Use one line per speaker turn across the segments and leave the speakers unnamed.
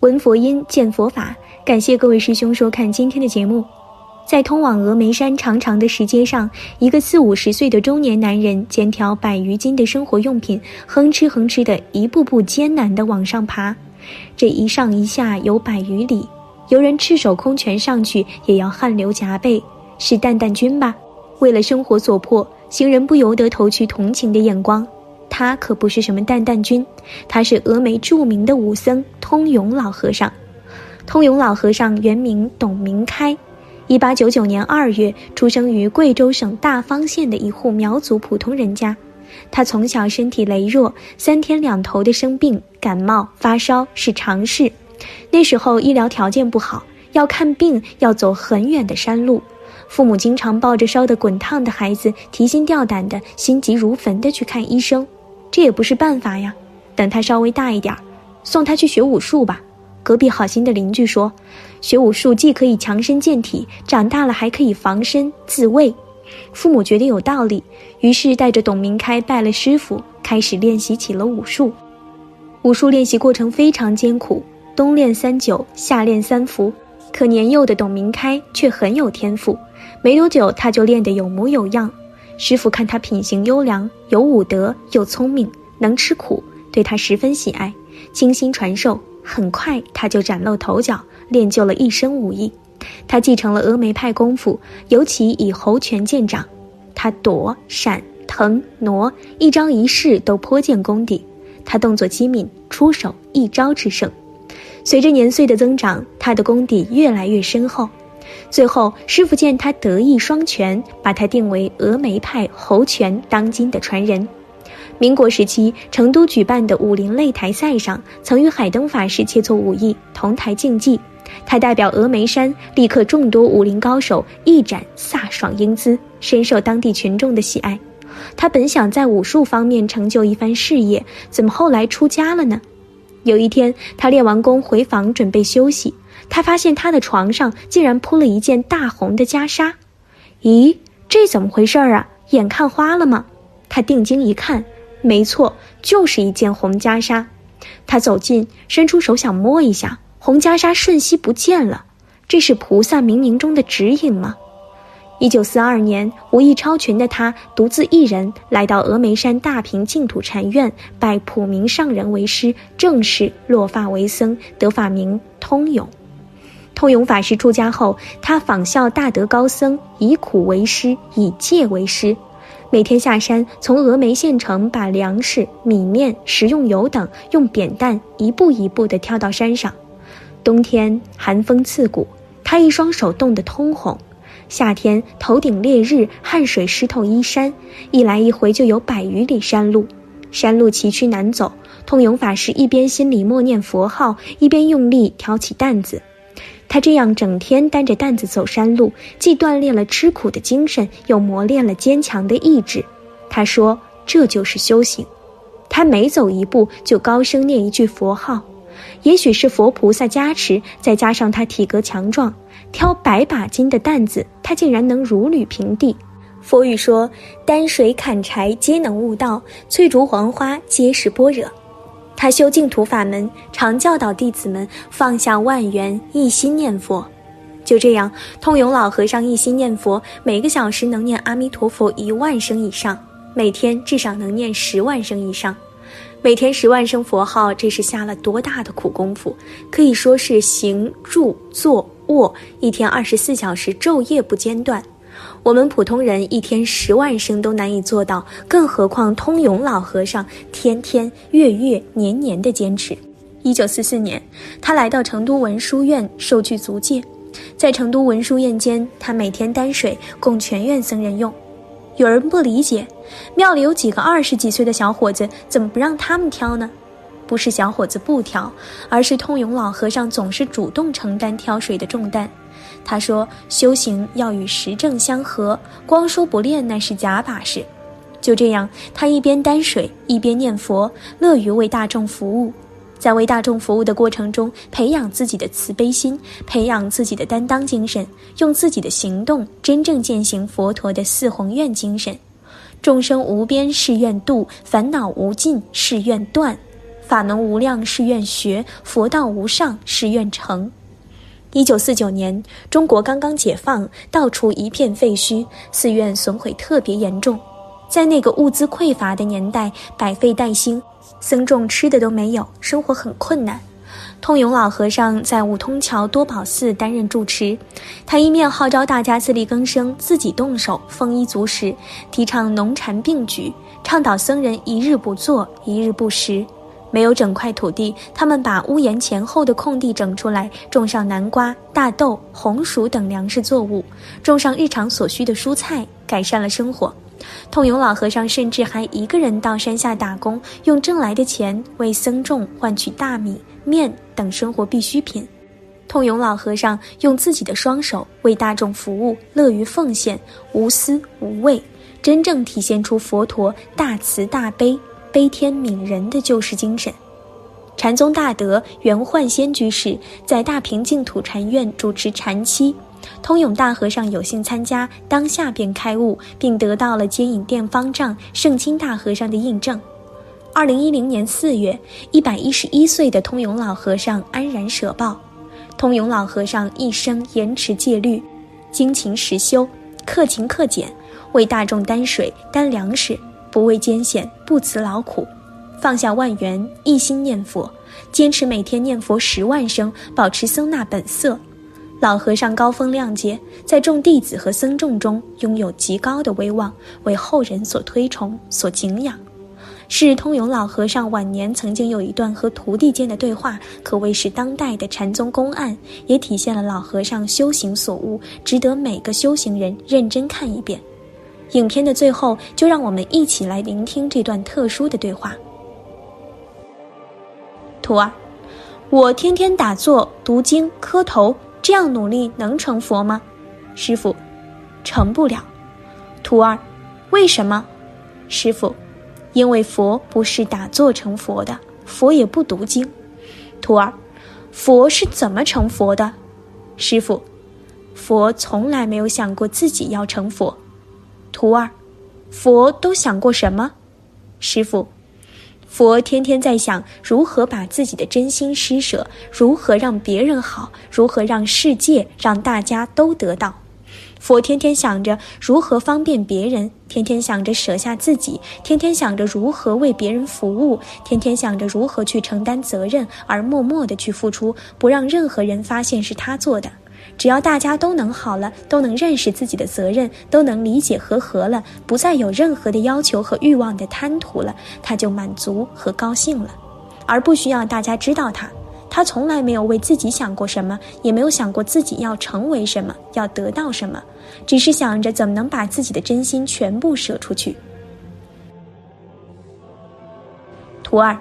闻佛音，见佛法。感谢各位师兄收看今天的节目。在通往峨眉山长长的石阶上，一个四五十岁的中年男人肩挑百余斤的生活用品，哼哧哼哧的一步步艰难地往上爬。这一上一下有百余里，游人赤手空拳上去也要汗流浃背。是蛋蛋君吧？为了生活所迫，行人不由得投去同情的眼光。他可不是什么蛋蛋君，他是峨眉著名的武僧通永老和尚。通永老和尚原名董明开，一八九九年二月出生于贵州省大方县的一户苗族普通人家。他从小身体羸弱，三天两头的生病，感冒发烧是常事。那时候医疗条件不好，要看病要走很远的山路，父母经常抱着烧得滚烫的孩子，提心吊胆的，心急如焚的去看医生。这也不是办法呀。等他稍微大一点儿，送他去学武术吧。隔壁好心的邻居说：“学武术既可以强身健体，长大了还可以防身自卫。”父母觉得有道理，于是带着董明开拜了师傅，开始练习起了武术。武术练习过程非常艰苦，冬练三九，夏练三伏。可年幼的董明开却很有天赋，没多久他就练得有模有样。师傅看他品行优良，有武德，又聪明，能吃苦，对他十分喜爱，精心传授。很快，他就崭露头角，练就了一身武艺。他继承了峨眉派功夫，尤其以猴拳见长。他躲、闪、腾、挪，一招一式都颇见功底。他动作机敏，出手一招制胜。随着年岁的增长，他的功底越来越深厚。最后，师傅见他德艺双全，把他定为峨眉派猴拳当今的传人。民国时期，成都举办的武林擂台赛上，曾与海灯法师切磋武艺，同台竞技。他代表峨眉山，力克众多武林高手，一展飒爽英姿，深受当地群众的喜爱。他本想在武术方面成就一番事业，怎么后来出家了呢？有一天，他练完功回房准备休息，他发现他的床上竟然铺了一件大红的袈裟。咦，这怎么回事儿啊？眼看花了吗？他定睛一看。没错，就是一件红袈裟。他走近，伸出手想摸一下，红袈裟瞬息不见了。这是菩萨冥冥中的指引吗？一九四二年，武艺超群的他独自一人来到峨眉山大平净土禅院，拜普明上人为师，正式落发为僧，得法名通勇。通勇法师出家后，他仿效大德高僧，以苦为师，以戒为师。每天下山，从峨眉县城把粮食、米面、食用油等用扁担一步一步地挑到山上。冬天寒风刺骨，他一双手冻得通红；夏天头顶烈日，汗水湿透衣衫。一来一回就有百余里山路，山路崎岖难走。通勇法师一边心里默念佛号，一边用力挑起担子。他这样整天担着担子走山路，既锻炼了吃苦的精神，又磨练了坚强的意志。他说：“这就是修行。”他每走一步就高声念一句佛号。也许是佛菩萨加持，再加上他体格强壮，挑百把斤的担子，他竟然能如履平地。佛语说：“担水砍柴皆能悟道，翠竹黄花皆是般若。”他修净土法门，常教导弟子们放下万缘，一心念佛。就这样，通永老和尚一心念佛，每个小时能念阿弥陀佛一万声以上，每天至少能念十万声以上。每天十万声佛号，这是下了多大的苦功夫？可以说是行住坐卧，一天二十四小时，昼夜不间断。我们普通人一天十万声都难以做到，更何况通永老和尚天天、月月、年年的坚持。一九四四年，他来到成都文殊院受具足戒，在成都文殊院间，他每天担水供全院僧人用。有人不理解，庙里有几个二十几岁的小伙子，怎么不让他们挑呢？不是小伙子不挑，而是通永老和尚总是主动承担挑水的重担。他说：“修行要与实证相合，光说不练那是假把式。”就这样，他一边担水，一边念佛，乐于为大众服务。在为大众服务的过程中，培养自己的慈悲心，培养自己的担当精神，用自己的行动真正践行佛陀的四宏愿精神：众生无边誓愿度，烦恼无尽誓愿断。法门无量誓愿学，佛道无上誓愿成。一九四九年，中国刚刚解放，到处一片废墟，寺院损毁特别严重。在那个物资匮乏的年代，百废待兴，僧众吃的都没有，生活很困难。通永老和尚在五通桥多宝寺担任住持，他一面号召大家自力更生，自己动手丰衣足食，提倡农禅并举，倡导僧人一日不做，一日不食。没有整块土地，他们把屋檐前后的空地整出来，种上南瓜、大豆、红薯等粮食作物，种上日常所需的蔬菜，改善了生活。通永老和尚甚至还一个人到山下打工，用挣来的钱为僧众换取大米、面等生活必需品。通永老和尚用自己的双手为大众服务，乐于奉献，无私无畏，真正体现出佛陀大慈大悲。悲天悯人的救世精神，禅宗大德圆焕仙居士在大平净土禅院主持禅期，通永大和尚有幸参加，当下便开悟，并得到了接引殿方丈圣清大和尚的印证。二零一零年四月，一百一十一岁的通永老和尚安然舍报。通永老和尚一生严持戒律，精勤实修，克勤克俭，为大众担水担粮食。不畏艰险，不辞劳苦，放下万缘，一心念佛，坚持每天念佛十万声，保持僧那本色。老和尚高风亮节，在众弟子和僧众中拥有极高的威望，为后人所推崇、所敬仰。是通永老和尚晚年曾经有一段和徒弟间的对话，可谓是当代的禅宗公案，也体现了老和尚修行所悟，值得每个修行人认真看一遍。影片的最后，就让我们一起来聆听这段特殊的对话。徒儿，我天天打坐、读经、磕头，这样努力能成佛吗？师傅，成不了。徒儿，为什么？师傅，因为佛不是打坐成佛的，佛也不读经。徒儿，佛是怎么成佛的？师傅，佛从来没有想过自己要成佛。徒儿，佛都想过什么？师傅，佛天天在想如何把自己的真心施舍，如何让别人好，如何让世界让大家都得到。佛天天想着如何方便别人，天天想着舍下自己，天天想着如何为别人服务，天天想着如何去承担责任，而默默的去付出，不让任何人发现是他做的。只要大家都能好了，都能认识自己的责任，都能理解和和了，不再有任何的要求和欲望的贪图了，他就满足和高兴了，而不需要大家知道他。他从来没有为自己想过什么，也没有想过自己要成为什么，要得到什么，只是想着怎么能把自己的真心全部舍出去。徒儿。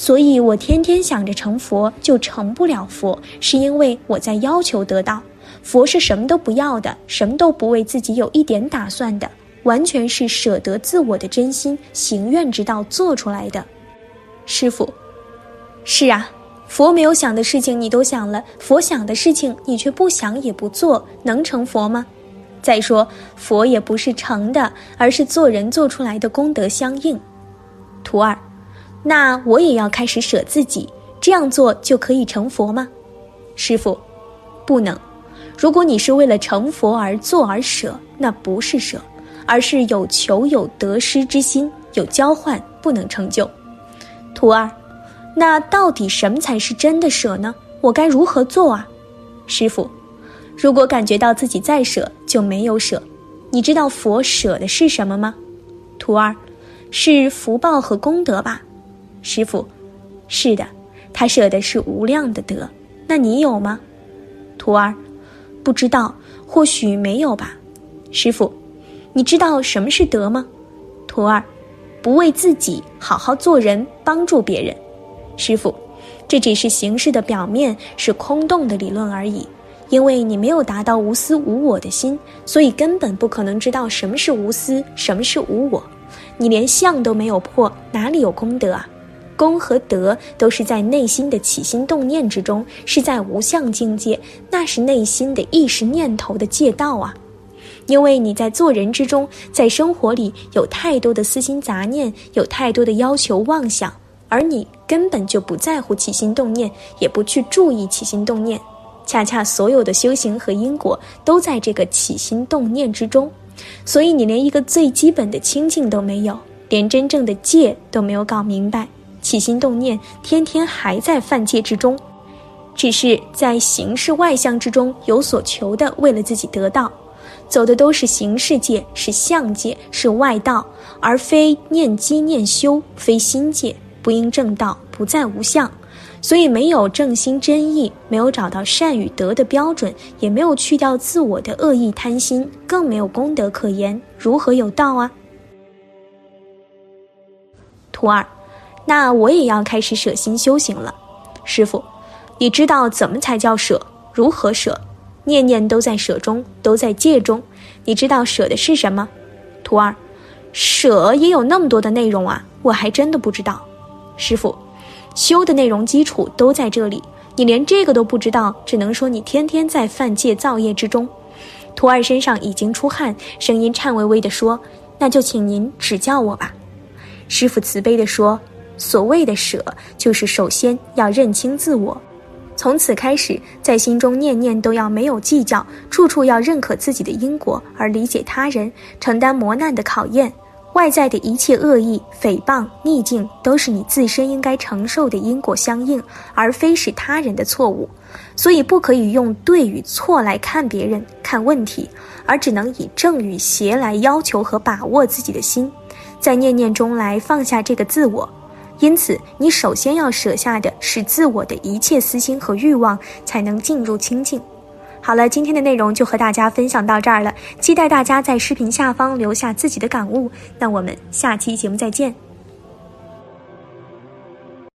所以我天天想着成佛，就成不了佛，是因为我在要求得到。佛是什么都不要的，什么都不为自己有一点打算的，完全是舍得自我的真心行愿之道做出来的。师傅，是啊，佛没有想的事情你都想了，佛想的事情你却不想也不做，能成佛吗？再说，佛也不是成的，而是做人做出来的功德相应。徒儿。那我也要开始舍自己，这样做就可以成佛吗？师傅，不能。如果你是为了成佛而做而舍，那不是舍，而是有求有得失之心，有交换，不能成就。徒儿，那到底什么才是真的舍呢？我该如何做啊？师傅，如果感觉到自己在舍，就没有舍。你知道佛舍的是什么吗？徒儿，是福报和功德吧？师傅，是的，他舍的是无量的德，那你有吗？徒儿，不知道，或许没有吧。师傅，你知道什么是德吗？徒儿，不为自己，好好做人，帮助别人。师傅，这只是形式的表面，是空洞的理论而已。因为你没有达到无私无我的心，所以根本不可能知道什么是无私，什么是无我。你连相都没有破，哪里有功德啊？功和德都是在内心的起心动念之中，是在无相境界，那是内心的意识念头的借道啊。因为你在做人之中，在生活里有太多的私心杂念，有太多的要求妄想，而你根本就不在乎起心动念，也不去注意起心动念。恰恰所有的修行和因果都在这个起心动念之中，所以你连一个最基本的清净都没有，连真正的戒都没有搞明白，起心动念天天还在犯戒之中，只是在形式外相之中有所求的，为了自己得到，走的都是形式界，是相界，是外道，而非念机念修，非心界，不应正道，不在无相。所以没有正心真意，没有找到善与德的标准，也没有去掉自我的恶意贪心，更没有功德可言，如何有道啊？图二，那我也要开始舍心修行了。师傅，你知道怎么才叫舍？如何舍？念念都在舍中，都在戒中。你知道舍的是什么？徒儿，舍也有那么多的内容啊，我还真的不知道。师傅。修的内容基础都在这里，你连这个都不知道，只能说你天天在犯戒造业之中。徒儿身上已经出汗，声音颤巍巍地说：“那就请您指教我吧。”师傅慈悲地说：“所谓的舍，就是首先要认清自我，从此开始，在心中念念都要没有计较，处处要认可自己的因果，而理解他人，承担磨难的考验。”外在的一切恶意、诽谤、逆境，都是你自身应该承受的因果相应，而非是他人的错误。所以，不可以用对与错来看别人、看问题，而只能以正与邪来要求和把握自己的心，在念念中来放下这个自我。因此，你首先要舍下的是自我的一切私心和欲望，才能进入清净。好了，今天的内容就和大家分享到这儿了，期待大家在视频下方留下自己的感悟。那我们下期节目再见。